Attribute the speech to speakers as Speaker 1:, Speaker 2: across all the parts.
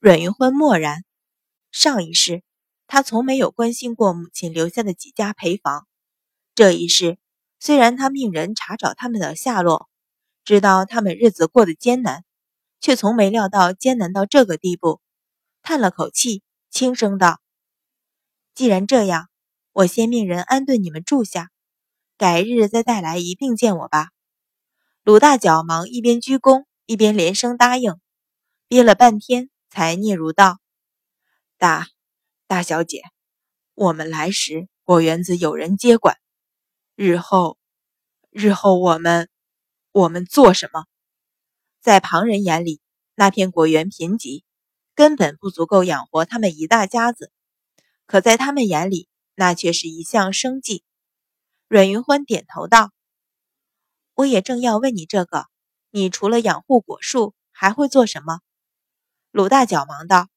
Speaker 1: 阮云欢默然。上一世，他从没有关心过母亲留下的几家陪房。这一世，虽然他命人查找他们的下落，知道他们日子过得艰难，却从没料到艰难到这个地步。叹了口气，轻声道：“既然这样，我先命人安顿你们住下，改日再带来一并见我吧。”鲁大脚忙一边鞠躬，一边连声答应，憋了半天，才嗫嚅道。大，大小姐，我们来时果园子有人接管，日后，日后我们，我们做什么？在旁人眼里，那片果园贫瘠，根本不足够养活他们一大家子；可在他们眼里，那却是一项生计。阮云欢点头道：“我也正要问你这个，你除了养护果树，还会做什么？”鲁大脚忙道。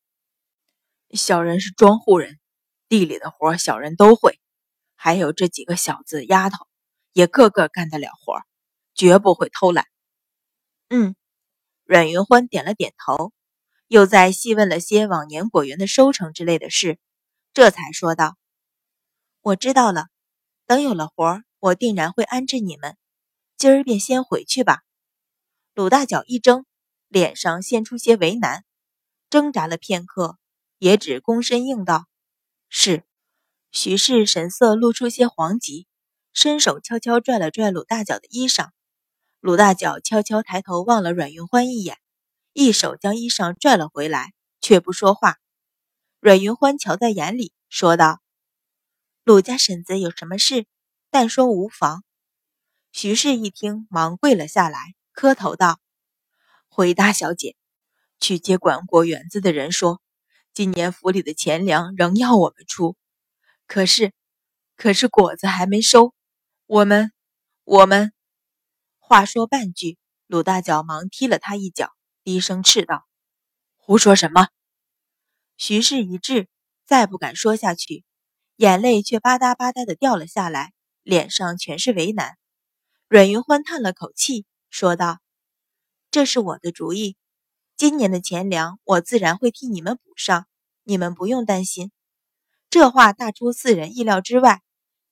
Speaker 1: 小人是庄户人，地里的活小人都会，还有这几个小子丫头，也个个干得了活，绝不会偷懒。嗯，阮云欢点了点头，又再细问了些往年果园的收成之类的事，这才说道：“我知道了，等有了活，我定然会安置你们。今儿便先回去吧。”鲁大脚一怔，脸上现出些为难，挣扎了片刻。也只躬身应道：“是。”徐氏神色露出些惶急，伸手悄悄拽了拽鲁大脚的衣裳。鲁大脚悄悄抬头望了阮云欢一眼，一手将衣裳拽了回来，却不说话。阮云欢瞧在眼里，说道：“鲁家婶子有什么事，但说无妨。”徐氏一听，忙跪了下来，磕头道：“回大小姐，去接管果园子的人说。”今年府里的钱粮仍要我们出，可是，可是果子还没收，我们，我们。话说半句，鲁大脚忙踢了他一脚，低声斥道：“胡说什么？”徐氏一滞，再不敢说下去，眼泪却吧嗒吧嗒的掉了下来，脸上全是为难。阮云欢叹了口气，说道：“这是我的主意。”今年的钱粮，我自然会替你们补上，你们不用担心。这话大出四人意料之外，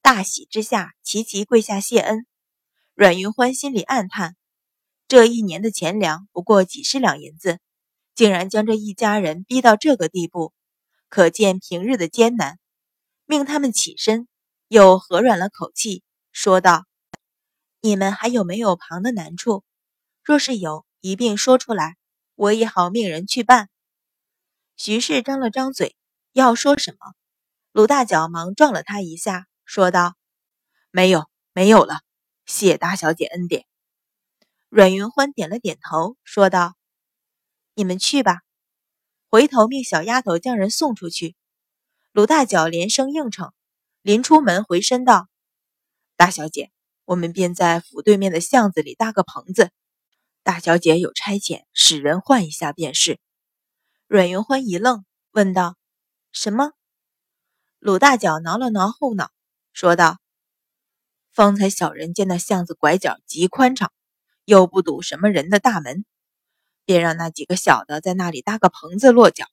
Speaker 1: 大喜之下齐齐跪下谢恩。阮云欢心里暗叹：这一年的钱粮不过几十两银子，竟然将这一家人逼到这个地步，可见平日的艰难。命他们起身，又和软了口气，说道：“你们还有没有旁的难处？若是有，一并说出来。”我也好命人去办。徐氏张了张嘴，要说什么，鲁大脚忙撞了他一下，说道：“没有，没有了，谢大小姐恩典。”阮云欢点了点头，说道：“你们去吧。”回头命小丫头将人送出去。鲁大脚连声应承，临出门回身道：“大小姐，我们便在府对面的巷子里搭个棚子。”大小姐有差遣，使人换一下便是。阮云欢一愣，问道：“什么？”鲁大脚挠了挠后脑，说道：“方才小人见那巷子拐角极宽敞，又不堵什么人的大门，便让那几个小的在那里搭个棚子落脚。”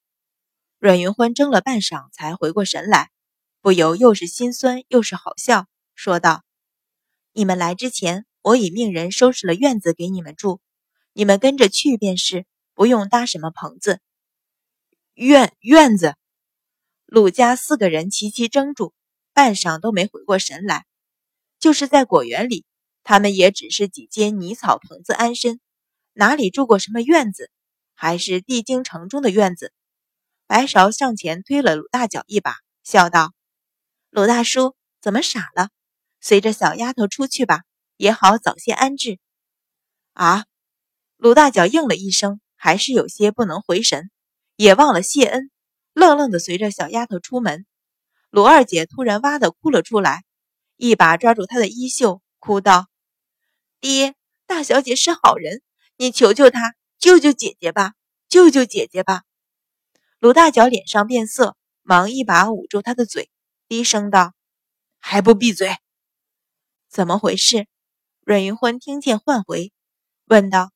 Speaker 1: 阮云欢怔了半晌，才回过神来，不由又是心酸又是好笑，说道：“你们来之前，我已命人收拾了院子给你们住。”你们跟着去便是，不用搭什么棚子。院院子，鲁家四个人齐齐怔住，半晌都没回过神来。就是在果园里，他们也只是几间泥草棚子安身，哪里住过什么院子？还是帝京城中的院子？白芍上前推了鲁大脚一把，笑道：“鲁大叔，怎么傻了？随着小丫头出去吧，也好早些安置。”啊。鲁大脚应了一声，还是有些不能回神，也忘了谢恩，愣愣的随着小丫头出门。鲁二姐突然哇的哭了出来，一把抓住她的衣袖，哭道：“爹，大小姐是好人，你求求她，救救姐姐吧，救救姐姐吧！”鲁大脚脸上变色，忙一把捂住她的嘴，低声道：“还不闭嘴？怎么回事？”阮云欢听见唤回，问道。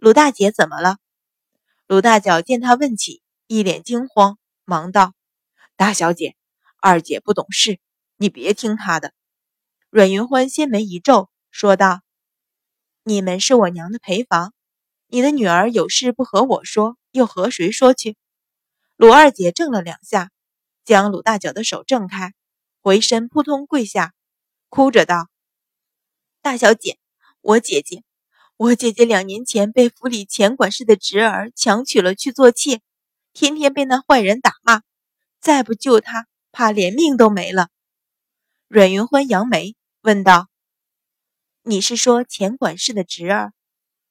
Speaker 1: 鲁大姐怎么了？鲁大脚见他问起，一脸惊慌，忙道：“大小姐，二姐不懂事，你别听她的。”阮云欢心眉一皱，说道：“你们是我娘的陪房，你的女儿有事不和我说，又和谁说去？”鲁二姐怔了两下，将鲁大脚的手挣开，回身扑通跪下，哭着道：“大小姐，我姐姐。”我姐姐两年前被府里钱管事的侄儿强娶了去做妾，天天被那坏人打骂，再不救她，怕连命都没了。阮云欢扬眉问道：“你是说钱管事的侄儿？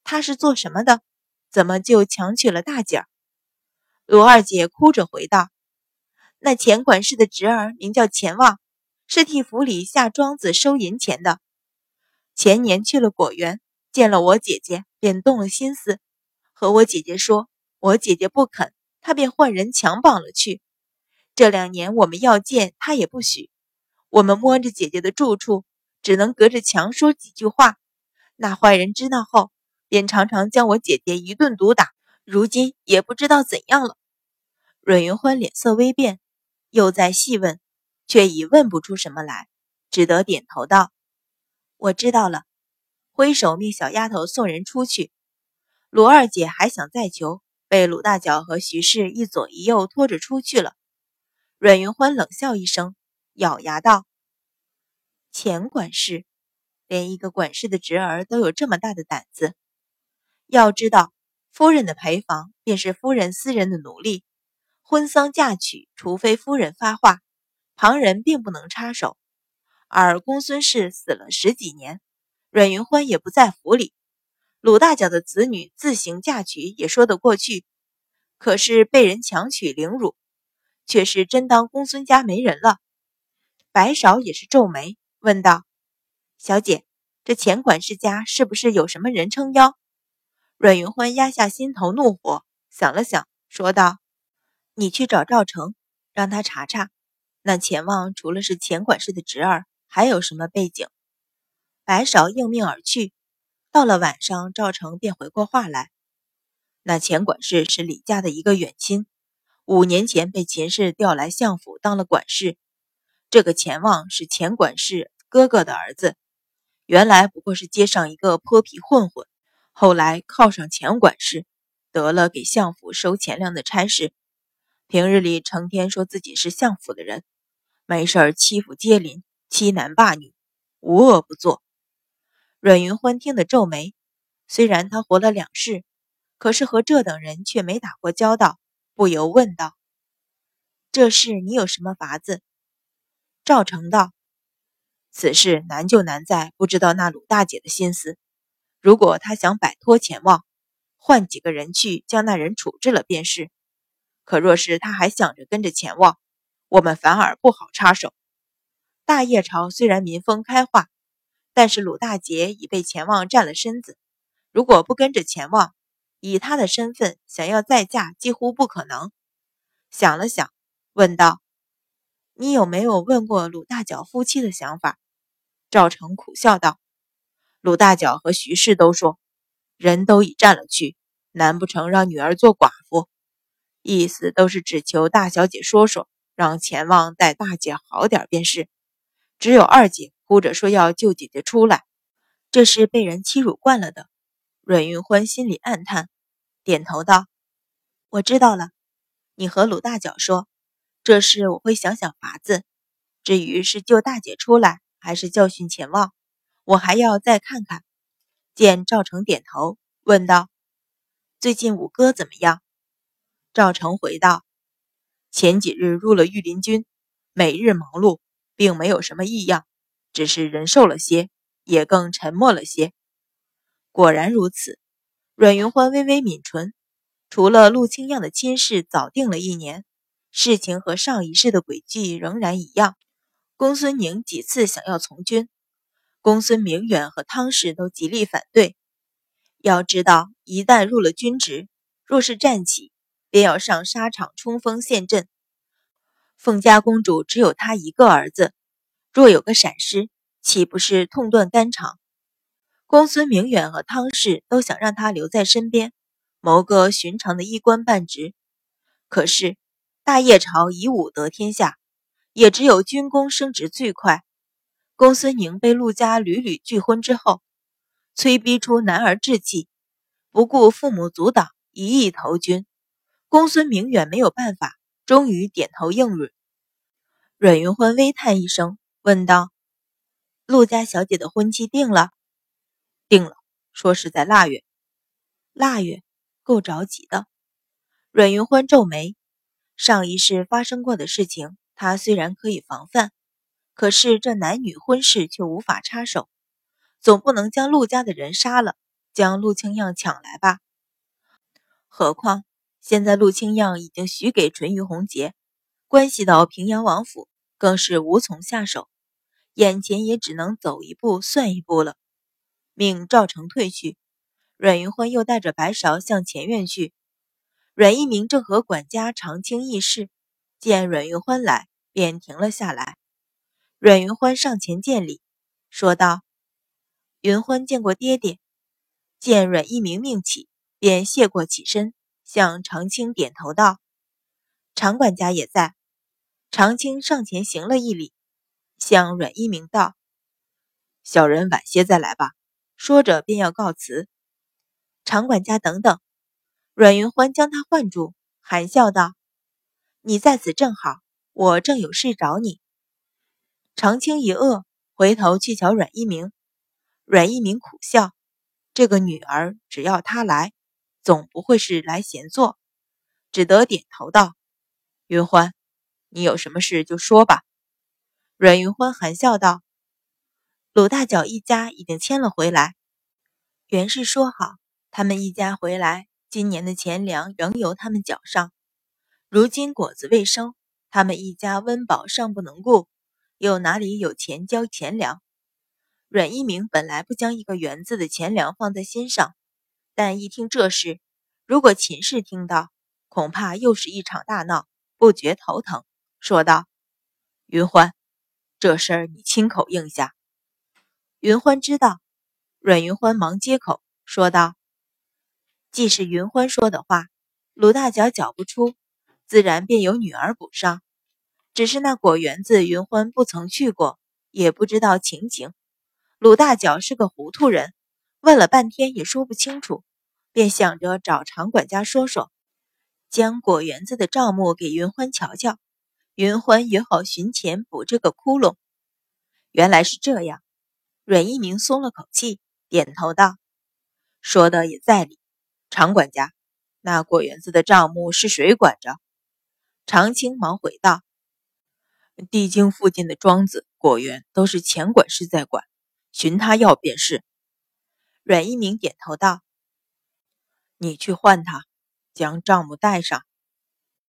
Speaker 1: 他是做什么的？怎么就强娶了大姐？”罗二姐哭着回道：“那钱管事的侄儿名叫钱旺，是替府里下庄子收银钱的，前年去了果园。”见了我姐姐，便动了心思，和我姐姐说，我姐姐不肯，他便换人强绑了去。这两年我们要见他也不许，我们摸着姐姐的住处，只能隔着墙说几句话。那坏人知道后，便常常将我姐姐一顿毒打，如今也不知道怎样了。阮云欢脸色微变，又在细问，却已问不出什么来，只得点头道：“我知道了。”挥手命小丫头送人出去。鲁二姐还想再求，被鲁大脚和徐氏一左一右拖着出去了。阮云欢冷笑一声，咬牙道：“钱管事，连一个管事的侄儿都有这么大的胆子。要知道，夫人的陪房便是夫人私人的奴隶，婚丧嫁娶，除非夫人发话，旁人并不能插手。而公孙氏死了十几年。”阮云欢也不在府里，鲁大脚的子女自行嫁娶也说得过去，可是被人强娶凌辱，却是真当公孙家没人了。白芍也是皱眉问道：“小姐，这钱管事家是不是有什么人撑腰？”阮云欢压下心头怒火，想了想，说道：“你去找赵成，让他查查，那钱旺除了是钱管事的侄儿，还有什么背景。”白芍应命而去。到了晚上，赵成便回过话来：“那钱管事是李家的一个远亲，五年前被秦氏调来相府当了管事。这个钱旺是钱管事哥哥的儿子，原来不过是街上一个泼皮混混，后来靠上钱管事，得了给相府收钱粮的差事。平日里成天说自己是相府的人，没事儿欺负街邻，欺男霸女，无恶不作。”阮云欢听得皱眉，虽然他活了两世，可是和这等人却没打过交道，不由问道：“这事你有什么法子？”赵成道：“此事难就难在不知道那鲁大姐的心思。如果她想摆脱钱望，换几个人去将那人处置了便是；可若是她还想着跟着钱望，我们反而不好插手。大业朝虽然民风开化。”但是鲁大姐已被钱旺占了身子，如果不跟着钱旺，以他的身份想要再嫁几乎不可能。想了想，问道：“你有没有问过鲁大脚夫妻的想法？”赵成苦笑道：“鲁大脚和徐氏都说，人都已占了去，难不成让女儿做寡妇？意思都是只求大小姐说说，让钱旺待大姐好点便是。只有二姐。”哭着说要救姐姐出来，这是被人欺辱惯了的。阮云欢心里暗叹，点头道：“我知道了。你和鲁大脚说，这事我会想想法子。至于是救大姐出来，还是教训钱旺，我还要再看看。”见赵成点头，问道：“最近五哥怎么样？”赵成回道：“前几日入了御林军，每日忙碌，并没有什么异样。”只是人瘦了些，也更沉默了些。果然如此。阮云欢微微抿唇，除了陆清样的亲事早定了一年，事情和上一世的轨迹仍然一样。公孙宁几次想要从军，公孙明远和汤氏都极力反对。要知道，一旦入了军职，若是战起，便要上沙场冲锋陷阵。凤家公主只有他一个儿子。若有个闪失，岂不是痛断肝肠？公孙明远和汤氏都想让他留在身边，谋个寻常的一官半职。可是大业朝以武得天下，也只有军功升职最快。公孙宁被陆家屡屡拒婚之后，催逼出男儿志气，不顾父母阻挡，一意投军。公孙明远没有办法，终于点头应允。阮云欢微叹一声，问道：“陆家小姐的婚期定了？”“
Speaker 2: 定了，说是在腊月。”“
Speaker 1: 腊月，够着急的。”阮云欢皱眉，上一世发生过的事情，他虽然可以防范，可是这男女婚事却无法插手。总不能将陆家的人杀了，将陆清样抢来吧？何况现在陆清样已经许给淳于洪杰。关系到平阳王府，更是无从下手，眼前也只能走一步算一步了。命赵成退去，阮云欢又带着白芍向前院去。阮一鸣正和管家长青议事，见阮云欢来，便停了下来。阮云欢上前见礼，说道：“云欢见过爹爹。”见阮一鸣命起，便谢过起身，向长青点头道：“常管家也在。”长青上前行了一礼，向阮一鸣道：“
Speaker 2: 小人晚些再来吧。”说着便要告辞。
Speaker 1: 常管家等等，阮云欢将他唤住，含笑道：“你在此正好，我正有事找你。”长青一愕，回头去瞧阮一鸣。阮一鸣苦笑：“这个女儿只要她来，总不会是来闲坐。”只得点头道：“
Speaker 2: 云欢。”你有什么事就说吧。”
Speaker 1: 阮云欢含笑道，“鲁大脚一家已经迁了回来，原是说好，他们一家回来，今年的钱粮仍由他们缴上。如今果子未收，他们一家温饱尚不能顾，又哪里有钱交钱粮？”阮一鸣本来不将一个园子的钱粮放在心上，但一听这事，如果秦氏听到，恐怕又是一场大闹，不觉头疼。说道：“
Speaker 2: 云欢，这事儿你亲口应下。”
Speaker 1: 云欢知道，阮云欢忙接口说道：“既是云欢说的话，鲁大脚缴不出，自然便由女儿补上。只是那果园子，云欢不曾去过，也不知道情形。鲁大脚是个糊涂人，问了半天也说不清楚，便想着找常管家说说，将果园子的账目给云欢瞧瞧。”云欢也好寻钱补这个窟窿，原来是这样。阮一鸣松了口气，点头道：“说的也在理。”常管家，那果园子的账目是谁管着？常青忙回道：“
Speaker 2: 地京附近的庄子、果园都是钱管事在管，寻他要便是。”
Speaker 1: 阮一鸣点头道：“
Speaker 2: 你去唤他，将账目带上。”